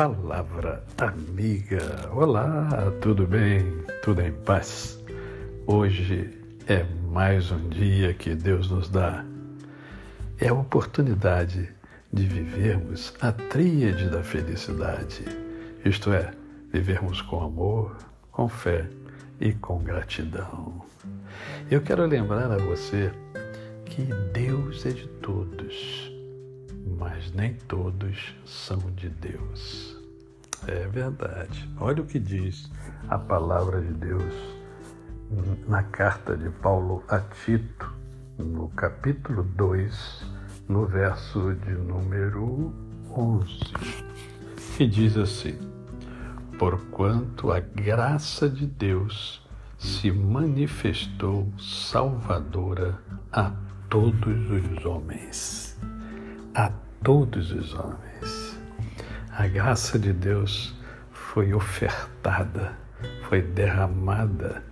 Palavra Amiga. Olá, tudo bem? Tudo em paz? Hoje é mais um dia que Deus nos dá. É a oportunidade de vivermos a tríade da felicidade, isto é, vivermos com amor, com fé e com gratidão. Eu quero lembrar a você que Deus é de todos, mas nem todos são de Deus. É verdade. Olha o que diz a palavra de Deus na carta de Paulo a Tito, no capítulo 2, no verso de número 11, que diz assim: Porquanto a graça de Deus se manifestou salvadora a todos os homens. A todos os homens. A graça de Deus foi ofertada, foi derramada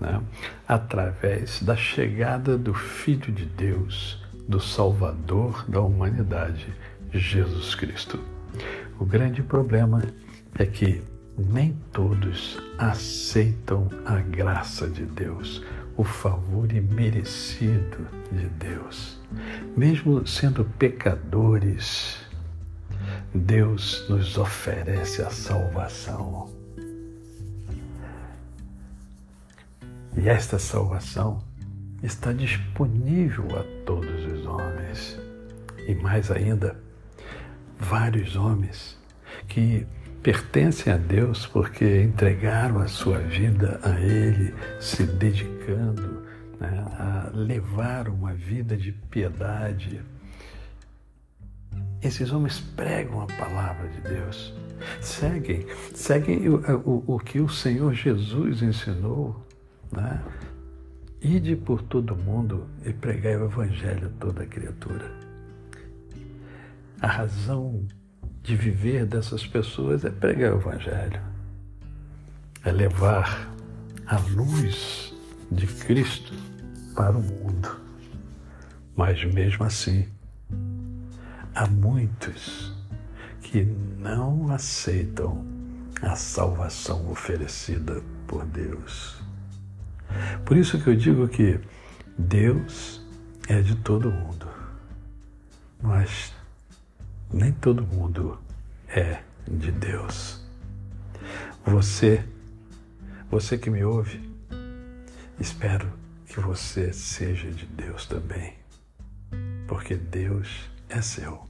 né, através da chegada do Filho de Deus, do Salvador da humanidade, Jesus Cristo. O grande problema é que nem todos aceitam a graça de Deus o favor imerecido de Deus. Mesmo sendo pecadores, Deus nos oferece a salvação. E esta salvação está disponível a todos os homens. E mais ainda, vários homens que pertencem a Deus porque entregaram a sua vida a Ele, se dedicando né, a levar uma vida de piedade. Esses homens pregam a palavra de Deus, seguem, seguem o, o, o que o Senhor Jesus ensinou, né? Ide por todo mundo e pregai o Evangelho a toda criatura. A razão de viver dessas pessoas é pregar o Evangelho, é levar a luz de Cristo para o mundo. Mas mesmo assim, há muitos que não aceitam a salvação oferecida por Deus. Por isso que eu digo que Deus é de todo mundo, mas nem todo mundo é de Deus. Você, você que me ouve, espero que você seja de Deus também, porque Deus é seu.